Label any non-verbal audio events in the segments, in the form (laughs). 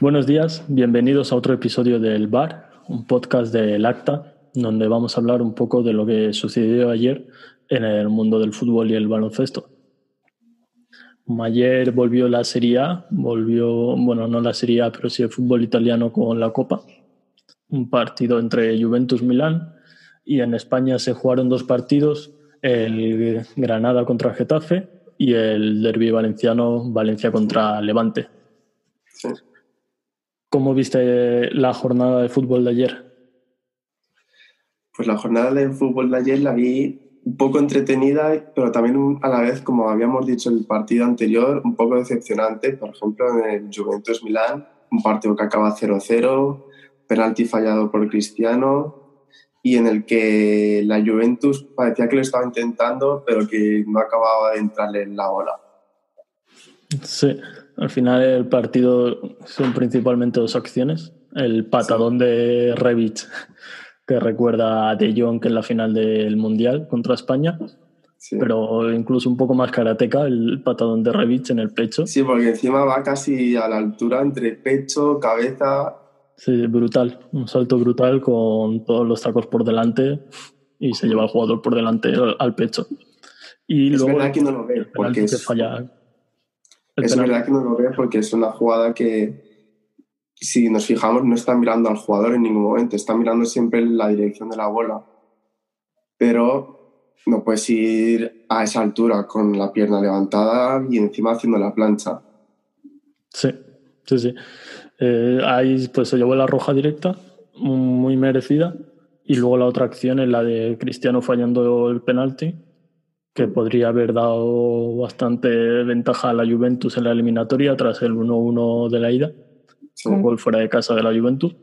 Buenos días, bienvenidos a otro episodio del Bar, un podcast del Acta, donde vamos a hablar un poco de lo que sucedió ayer en el mundo del fútbol y el baloncesto. Ayer volvió la Serie A, volvió, bueno, no la Serie A, pero sí el fútbol italiano con la Copa. Un partido entre Juventus Milán y en España se jugaron dos partidos, el Granada contra Getafe y el derby valenciano Valencia contra Levante. Sí. ¿Cómo viste la jornada de fútbol de ayer? Pues la jornada de fútbol de ayer la vi un poco entretenida, pero también a la vez, como habíamos dicho en el partido anterior, un poco decepcionante. Por ejemplo, en el Juventus Milán, un partido que acaba 0-0, penalti fallado por Cristiano, y en el que la Juventus parecía que lo estaba intentando, pero que no acababa de entrarle en la ola. Sí, al final el partido son principalmente dos acciones. El patadón de Revich, que recuerda a De Jong en la final del Mundial contra España. Pero incluso un poco más karateca, el patadón de Revich en el pecho. Sí, porque encima va casi a la altura entre pecho, cabeza. Sí, brutal. Un salto brutal con todos los tacos por delante y se lleva al jugador por delante al pecho. Y es verdad que no lo ve, porque es, falla es verdad que no lo ve porque es una jugada que, si nos fijamos, no está mirando al jugador en ningún momento, está mirando siempre la dirección de la bola. Pero no puedes ir a esa altura con la pierna levantada y encima haciendo la plancha. Sí, sí, sí. Eh, ahí pues se llevó la roja directa, muy merecida. Y luego la otra acción es la de Cristiano fallando el penalti, que podría haber dado bastante ventaja a la Juventus en la eliminatoria tras el 1-1 de la ida, con gol fuera de casa de la Juventus,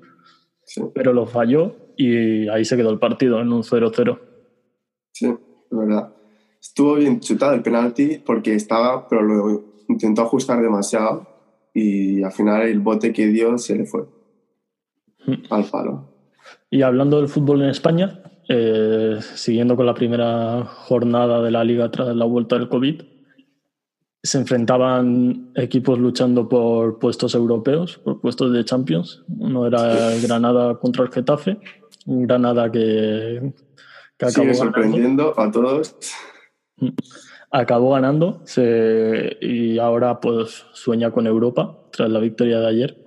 pero lo falló y ahí se quedó el partido en un 0-0. Sí, es verdad. Estuvo bien chutado el penalti porque estaba, pero lo intentó ajustar demasiado y al final el bote que dio se le fue mm. al palo. Y hablando del fútbol en España, eh, siguiendo con la primera jornada de la liga tras la vuelta del COVID, se enfrentaban equipos luchando por puestos europeos, por puestos de Champions. Uno era Granada contra el Getafe, Granada que, que acabó Sigue sorprendiendo a todos. Acabó ganando y ahora pues sueña con Europa tras la victoria de ayer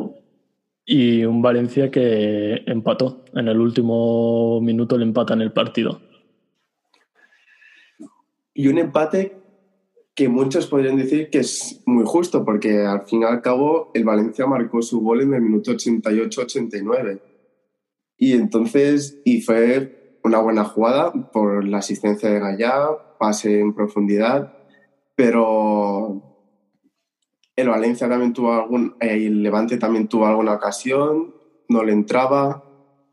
y un Valencia que empató. En el último minuto le empata en el partido. Y un empate que muchos podrían decir que es muy justo, porque al fin y al cabo el Valencia marcó su gol en el minuto 88-89. Y entonces, y fue una buena jugada por la asistencia de Gallá, pase en profundidad, pero el Valencia también tuvo algún, eh, el Levante también tuvo alguna ocasión, no le entraba.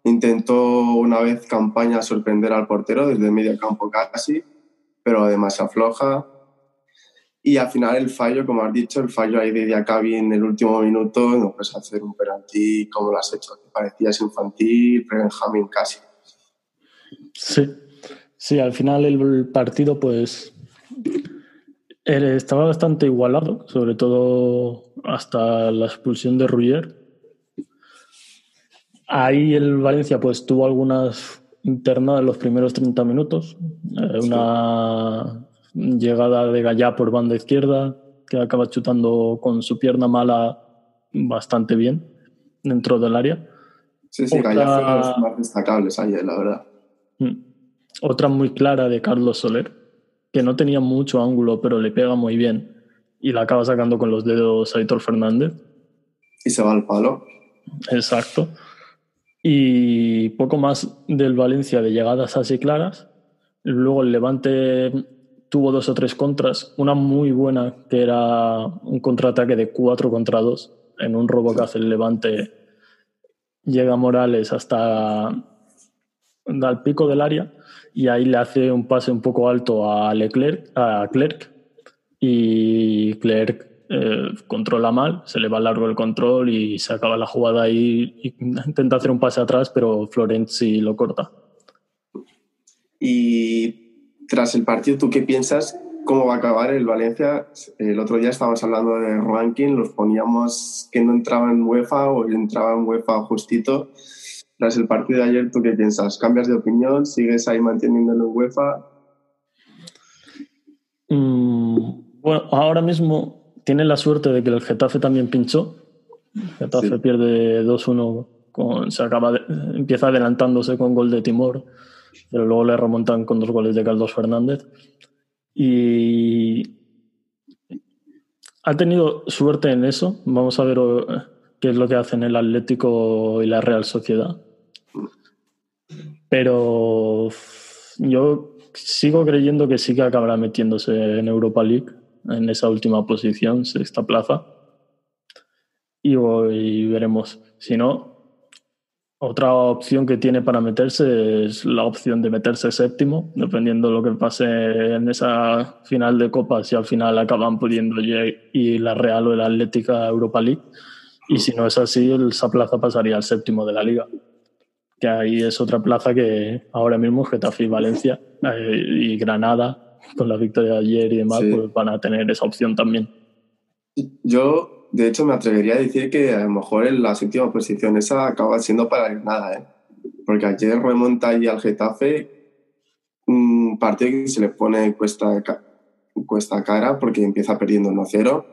Intentó una vez campaña sorprender al portero desde medio campo casi, pero además se afloja. Y al final el fallo, como has dicho, el fallo ahí de Diacabi en el último minuto, no puedes hacer un penalti como lo has hecho, que parecías infantil, Benjamín casi. Sí, sí, al final el partido pues estaba bastante igualado, sobre todo hasta la expulsión de Ruyer. Ahí el Valencia pues tuvo algunas internas en los primeros 30 minutos. Eh, una llegada de Gallá por banda izquierda, que acaba chutando con su pierna mala bastante bien dentro del área. Sí, sí, Gallá fue los más destacables ayer, la verdad. Mm. Otra muy clara de Carlos Soler, que no tenía mucho ángulo, pero le pega muy bien y la acaba sacando con los dedos Aitor Fernández. Y se va al palo. Exacto. Y poco más del Valencia de llegadas así claras. Luego el Levante tuvo dos o tres contras. Una muy buena, que era un contraataque de cuatro contra dos. En un robo que hace el Levante, llega Morales hasta al pico del área y ahí le hace un pase un poco alto a Leclerc, a Clerc y Clerc eh, controla mal, se le va largo el control y se acaba la jugada y, (laughs) intenta hacer un pase atrás, pero Florenzi lo corta. Y tras el partido, ¿tú qué piensas cómo va a acabar el Valencia. El otro día estábamos hablando de ranking, los poníamos que no entraba en UEFA o entraba en UEFA justito. Tras el partido de ayer, ¿tú qué piensas? ¿Cambias de opinión? ¿Sigues ahí manteniéndolo en UEFA? Mm, bueno, ahora mismo tiene la suerte de que el Getafe también pinchó. El Getafe pierde 2-1, con, se acaba empieza adelantándose con gol de Timor, pero luego le remontan con dos goles de Carlos Fernández. Y ha tenido suerte en eso. Vamos a ver eh, qué es lo que hacen el Atlético y la Real Sociedad. Pero yo sigo creyendo que sí que acabará metiéndose en Europa League, en esa última posición, sexta plaza. Y, y veremos. Si no, otra opción que tiene para meterse es la opción de meterse séptimo, dependiendo de lo que pase en esa final de Copa, si al final acaban pudiendo ir la Real o la Atlética Europa League. Y si no es así, esa plaza pasaría al séptimo de la liga. Que ahí es otra plaza que ahora mismo Getafe y Valencia eh, y Granada, con la victoria de ayer y demás, pues van a tener esa opción también. Yo de hecho, me atrevería a decir que a lo mejor en la séptima posición esa acaba siendo para nada, ¿eh? Porque ayer remonta allí al Getafe un partido que se le pone cuesta, cuesta cara porque empieza perdiendo 1-0.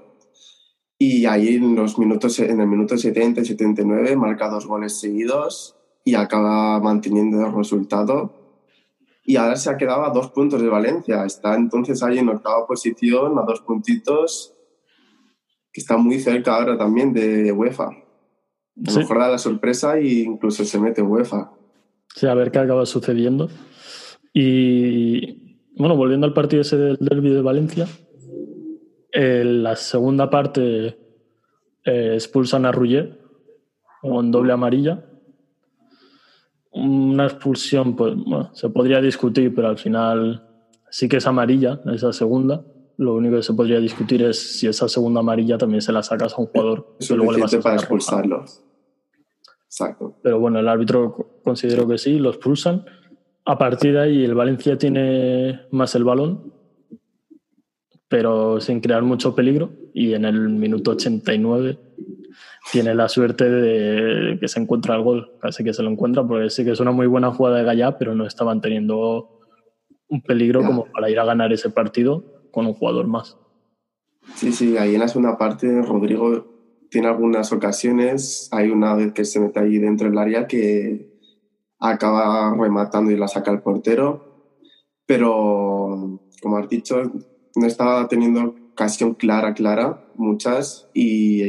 Y ahí en, los minutos, en el minuto 70 y 79 marca dos goles seguidos y acaba manteniendo el resultado. Y ahora se ha quedado a dos puntos de Valencia. Está entonces ahí en octava posición, a dos puntitos que está muy cerca ahora también de UEFA. A lo mejor da la sorpresa e incluso se mete UEFA. Sí, a ver qué acaba sucediendo. Y bueno, volviendo al partido ese del derby de Valencia, en la segunda parte eh, expulsan a Rugger con doble amarilla. Una expulsión, pues bueno, se podría discutir, pero al final sí que es amarilla, esa segunda. Lo único que se podría discutir es si esa segunda amarilla también se la sacas a un jugador. (laughs) Es luego le vas a para expulsarlo. Exacto. Pero bueno, el árbitro considero que sí, lo expulsan. A partir de ahí, el Valencia tiene más el balón, pero sin crear mucho peligro. Y en el minuto 89 tiene la suerte de que se encuentra el gol. Casi que se lo encuentra, porque sí que es una muy buena jugada de Gallá, pero no estaban teniendo un peligro como para ir a ganar ese partido con un jugador más. Sí, sí, ahí en la segunda parte Rodrigo tiene algunas ocasiones, hay una vez que se mete ahí dentro del área que acaba rematando y la saca el portero, pero como has dicho, no estaba teniendo ocasión clara, clara, muchas, y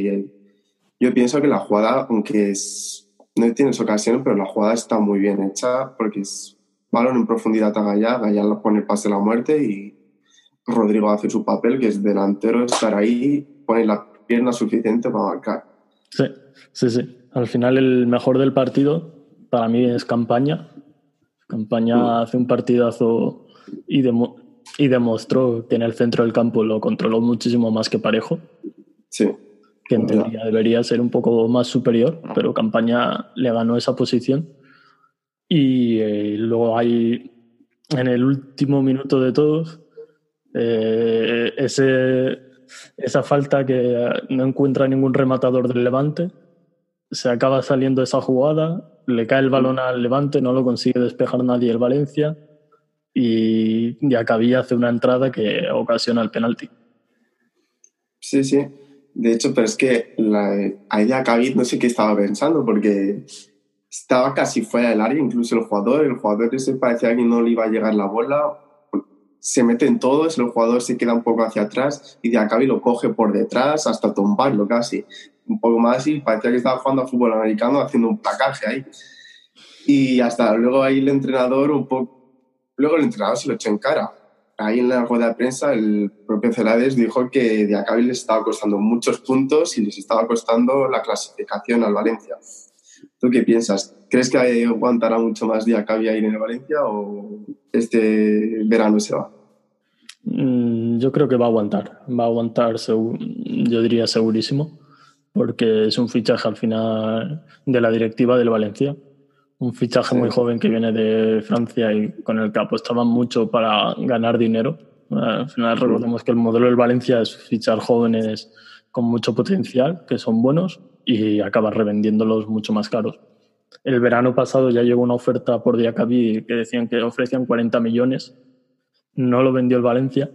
yo pienso que la jugada, aunque es, no tienes ocasión, pero la jugada está muy bien hecha porque es balón en profundidad a Gallá, Gallá pone el pase de la muerte y Rodrigo hace su papel, que es delantero, estar ahí, pone la pierna suficiente para marcar. Sí, sí, sí. Al final el mejor del partido para mí es Campaña. Campaña mm. hace un partidazo y, y demostró que en el centro del campo lo controló muchísimo más que Parejo. Sí. Que en teoría debería ser un poco más superior, pero Campaña le ganó esa posición. Y eh, luego hay en el último minuto de todos eh, ese, esa falta que no encuentra ningún rematador del Levante, se acaba saliendo esa jugada, le cae el balón al Levante, no lo consigue despejar nadie el Valencia y Acabía hace una entrada que ocasiona el penalti. Sí, sí. De hecho, pero es que la, ahí Acabí no sé qué estaba pensando porque estaba casi fuera del área, incluso el jugador, el jugador ese parecía que no le iba a llegar la bola se meten todos, el jugador se queda un poco hacia atrás y de acá lo coge por detrás hasta tumbarlo casi. Un poco más y parecía que estaba jugando a fútbol americano haciendo un placaje ahí. Y hasta luego ahí el entrenador un poco... Luego el entrenador se lo echó en cara. Ahí en la rueda de prensa el propio Celades dijo que de les estaba costando muchos puntos y les estaba costando la clasificación al Valencia. ¿Tú qué piensas? ¿Crees que aguantará mucho más día Cavi ir en el Valencia o este verano se va? Mm, yo creo que va a aguantar. Va a aguantar, yo diría segurísimo, porque es un fichaje al final de la directiva del Valencia. Un fichaje muy joven que viene de Francia y con el que apostaban mucho para ganar dinero Al final recordemos que el modelo del Valencia es fichar jóvenes con mucho potencial, que son buenos, y acabas revendiéndolos mucho más caros. El verano pasado ya llegó una oferta por Diacabí que decían que ofrecían 40 millones. No lo vendió el Valencia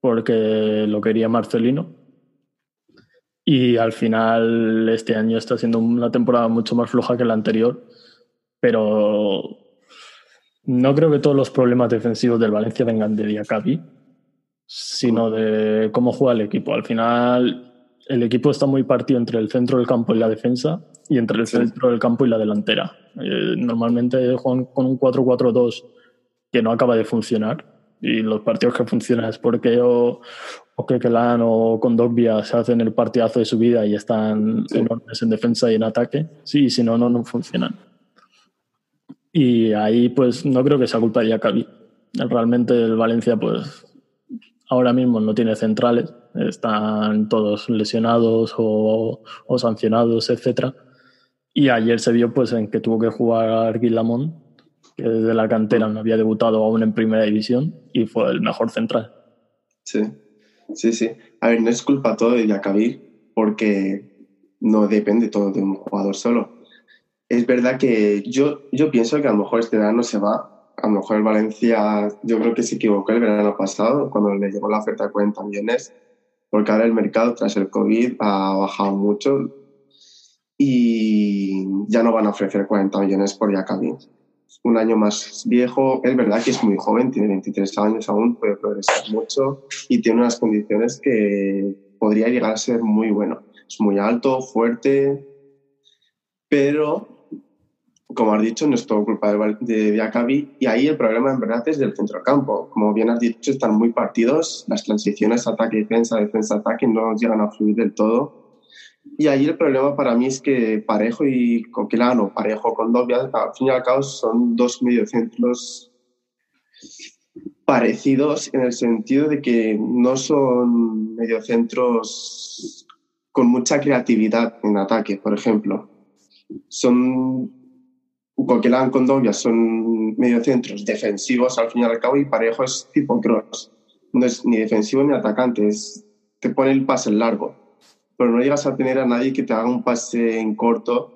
porque lo quería Marcelino. Y al final este año está siendo una temporada mucho más floja que la anterior. Pero no creo que todos los problemas defensivos del Valencia vengan de Diacabí, sino de cómo juega el equipo. Al final el equipo está muy partido entre el centro del campo y la defensa y entre el centro del campo y la delantera. Eh, normalmente juegan con un 4-4-2 que no acaba de funcionar y los partidos que funcionan es porque o, o Kekelan o Condogbia se hacen el partidazo de su vida y están enormes en defensa y en ataque. Sí, si no, no, no funcionan. Y ahí pues no creo que sea culpa de Yacabi. Realmente el Valencia pues ahora mismo no tiene centrales, están todos lesionados o, o sancionados, etcétera y ayer se vio pues, en que tuvo que jugar Guillamón, que desde la cantera no había debutado aún en primera división y fue el mejor central. Sí, sí, sí. A ver, no es culpa todo de Yacabí porque no depende todo de un jugador solo. Es verdad que yo, yo pienso que a lo mejor este verano se va. A lo mejor el Valencia, yo creo que se equivocó el verano pasado cuando le llegó la oferta de 40 millones, porque ahora el mercado tras el COVID ha bajado mucho y ya no van a ofrecer 40 millones por Yacabi. Un año más viejo, es verdad que es muy joven, tiene 23 años aún, puede progresar mucho y tiene unas condiciones que podría llegar a ser muy bueno. Es muy alto, fuerte, pero como has dicho, no es todo culpa de, de y ahí el problema en verdad es del centrocampo. Como bien has dicho, están muy partidos, las transiciones ataque-defensa, defensa-ataque no llegan a fluir del todo y ahí el problema para mí es que Parejo y Coquelano, Parejo con Dobia, al fin y al cabo son dos mediocentros parecidos en el sentido de que no son mediocentros con mucha creatividad en ataque, por ejemplo. Son Coquelán con Dobia son mediocentros defensivos al fin y al cabo y Parejo es tipo cross. No es ni defensivo ni atacante, te pone el pase largo pero no llegas a tener a nadie que te haga un pase en corto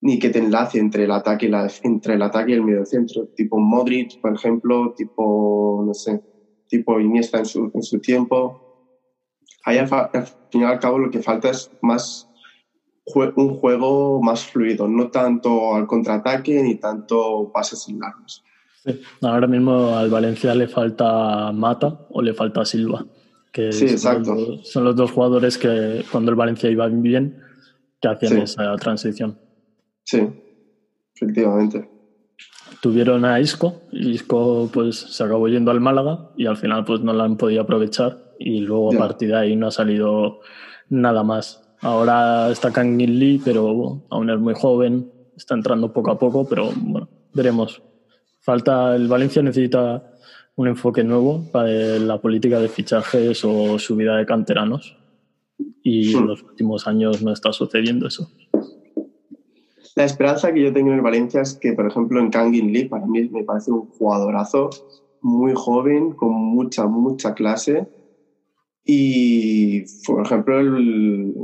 ni que te enlace entre el ataque y, la, entre el ataque y el medio centro, tipo Modric, por ejemplo, tipo, no sé, tipo Iniesta en su, en su tiempo. Ahí al, fin y al cabo lo que falta es más un juego más fluido, no tanto al contraataque ni tanto pases en largos. Sí. Ahora mismo al Valencia le falta Mata o le falta Silva sí, exacto. Son los, dos jugadores que cuando el Valencia iba bien, que hacían esa transición. Sí, efectivamente. Tuvieron a Isco, y Isco pues se acabó yendo al Málaga y al final pues no la han podido aprovechar y luego a partir de ahí no ha salido nada más. Ahora está Kangin Lee, pero aún es muy joven, está entrando poco a poco, pero bueno, veremos. Falta, el Valencia necesita un enfoque nuevo para la política de fichajes o subida de canteranos. Y en hmm. los últimos años no está sucediendo eso. La esperanza que yo tengo en el Valencia es que, por ejemplo, en Kangin Lee, para mí me parece un jugadorazo muy joven, con mucha, mucha clase. Y, por ejemplo, el,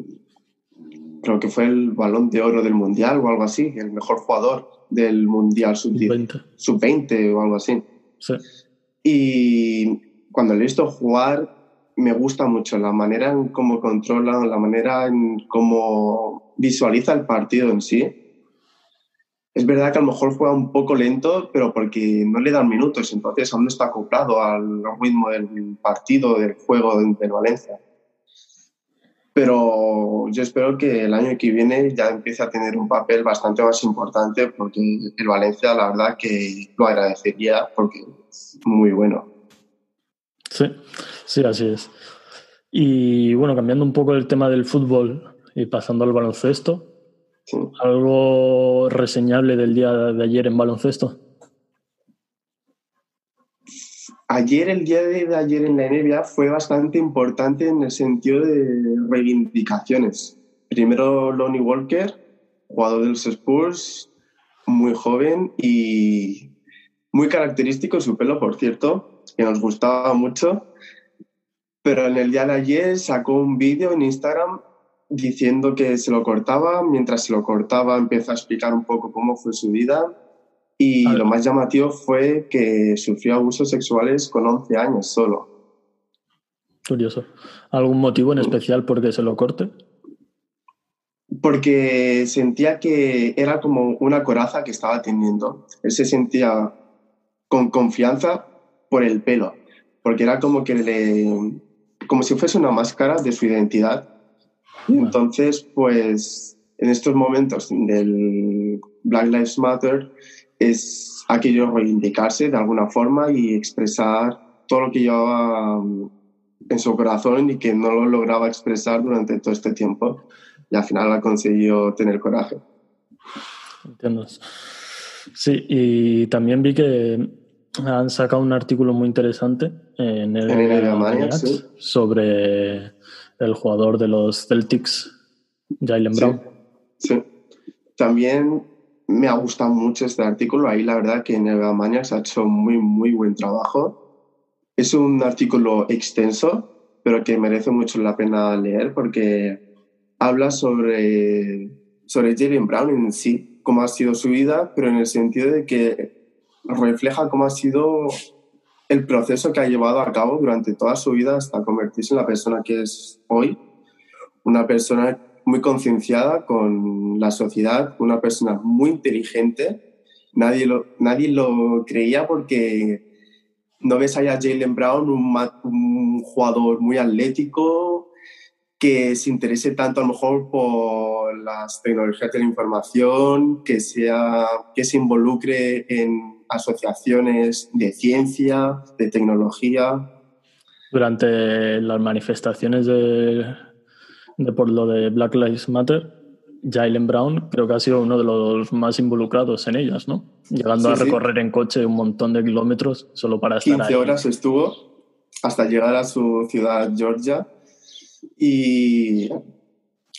creo que fue el balón de oro del Mundial o algo así, el mejor jugador del Mundial sub-20 sub o algo así. Sí. Y cuando le he visto jugar, me gusta mucho la manera en cómo controla, la manera en cómo visualiza el partido en sí. Es verdad que a lo mejor juega un poco lento, pero porque no le dan minutos, entonces aún no está acoplado al ritmo del partido, del juego del Valencia. Pero yo espero que el año que viene ya empiece a tener un papel bastante más importante, porque el Valencia, la verdad, que lo agradecería porque muy bueno. Sí, sí, así es. Y bueno, cambiando un poco el tema del fútbol y pasando al baloncesto, ¿algo reseñable del día de ayer en baloncesto? Ayer, el día de ayer en la NBA fue bastante importante en el sentido de reivindicaciones. Primero Lonnie Walker, jugador de los Spurs, muy joven y muy característico su pelo, por cierto. que nos gustaba mucho, pero en el día de ayer sacó un vídeo en Instagram diciendo que se lo cortaba, mientras se lo cortaba empezó a explicar un poco cómo fue su vida y lo más llamativo fue que sufrió abusos sexuales con 11 años solo. Curioso. ¿Algún motivo en especial por qué se lo corte? Porque sentía que era como una coraza que estaba teniendo. Él se sentía con confianza por el pelo, porque era como que le, como si fuese una máscara de su identidad. Y entonces, pues, en estos momentos del Black Lives Matter es aquello reivindicarse de alguna forma y expresar todo lo que llevaba um, en su corazón y que no lo lograba expresar durante todo este tiempo. Y al final ha conseguido tener coraje. Entiendo. Sí, y también vi que han sacado un artículo muy interesante en el, en sobre el jugador de los Celtics, Jalen Brown. Sí. También me ha gustado mucho este artículo. Ahí la verdad que en el Maniacs ha hecho muy, muy buen trabajo. Es un artículo extenso, pero que merece mucho la pena leer porque habla sobre, sobre Brown en sí, cómo ha sido su vida, pero en el sentido de que refleja cómo ha sido el proceso que ha llevado a cabo durante toda su vida hasta convertirse en la persona que es hoy. Una persona muy concienciada con la sociedad, una persona muy inteligente. Nadie lo, nadie lo creía porque no ves allá a Jalen Brown, un, un jugador muy atlético, que se interese tanto a lo mejor por las tecnologías de la información, que, sea, que se involucre en asociaciones de ciencia, de tecnología. Durante las manifestaciones de, por lo de Black Lives Matter, Jalen Brown creo que ha sido uno de los más involucrados en ellas, ¿no? Llegando a recorrer en coche un montón de kilómetros solo para estar 15 horas estuvo hasta llegar a su ciudad, Georgia. Y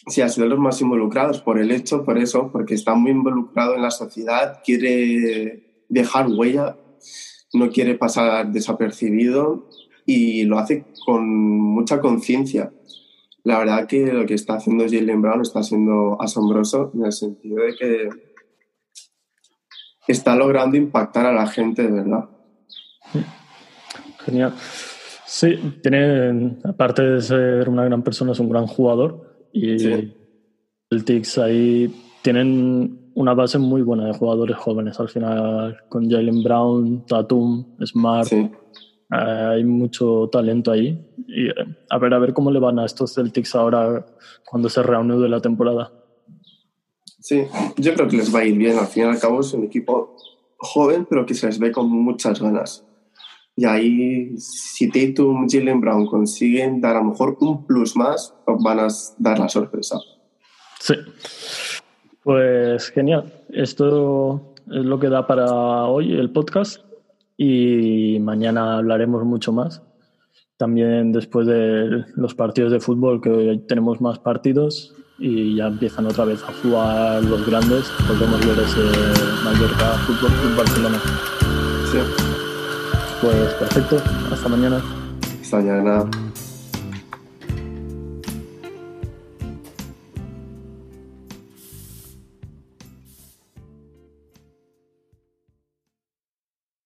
sí, ha sido de los más involucrados por el hecho, por eso, porque está muy involucrado en la sociedad, quiere dejar huella, no quiere pasar desapercibido y lo hace con mucha conciencia. La verdad que lo que está haciendo Jalen Brown está siendo asombroso en el sentido de que está logrando impactar a la gente de verdad. Genial. Sí, tiene, aparte de ser una gran persona, es un gran jugador y el Tix ahí tienen una base muy buena de jugadores jóvenes al final, con Jalen Brown, Tatum, Smart. Eh, hay mucho talento ahí. Y eh, a ver, a ver cómo le van a estos Celtics ahora cuando se reanude la temporada. Sí, yo creo que les va a ir bien. Al fin y al cabo es un equipo joven, pero que se les ve con muchas ganas. Y ahí, si Tatum, Jalen Brown consiguen dar a lo mejor un plus más, van a dar la sorpresa. Sí. Pues genial. Esto es lo que da para hoy el podcast y mañana hablaremos mucho más. También después de los partidos de fútbol, que hoy tenemos más partidos y ya empiezan otra vez a jugar los grandes, podemos ver ese Mallorca Fútbol Club Barcelona. Sí. Pues perfecto. Hasta mañana. Hasta mañana.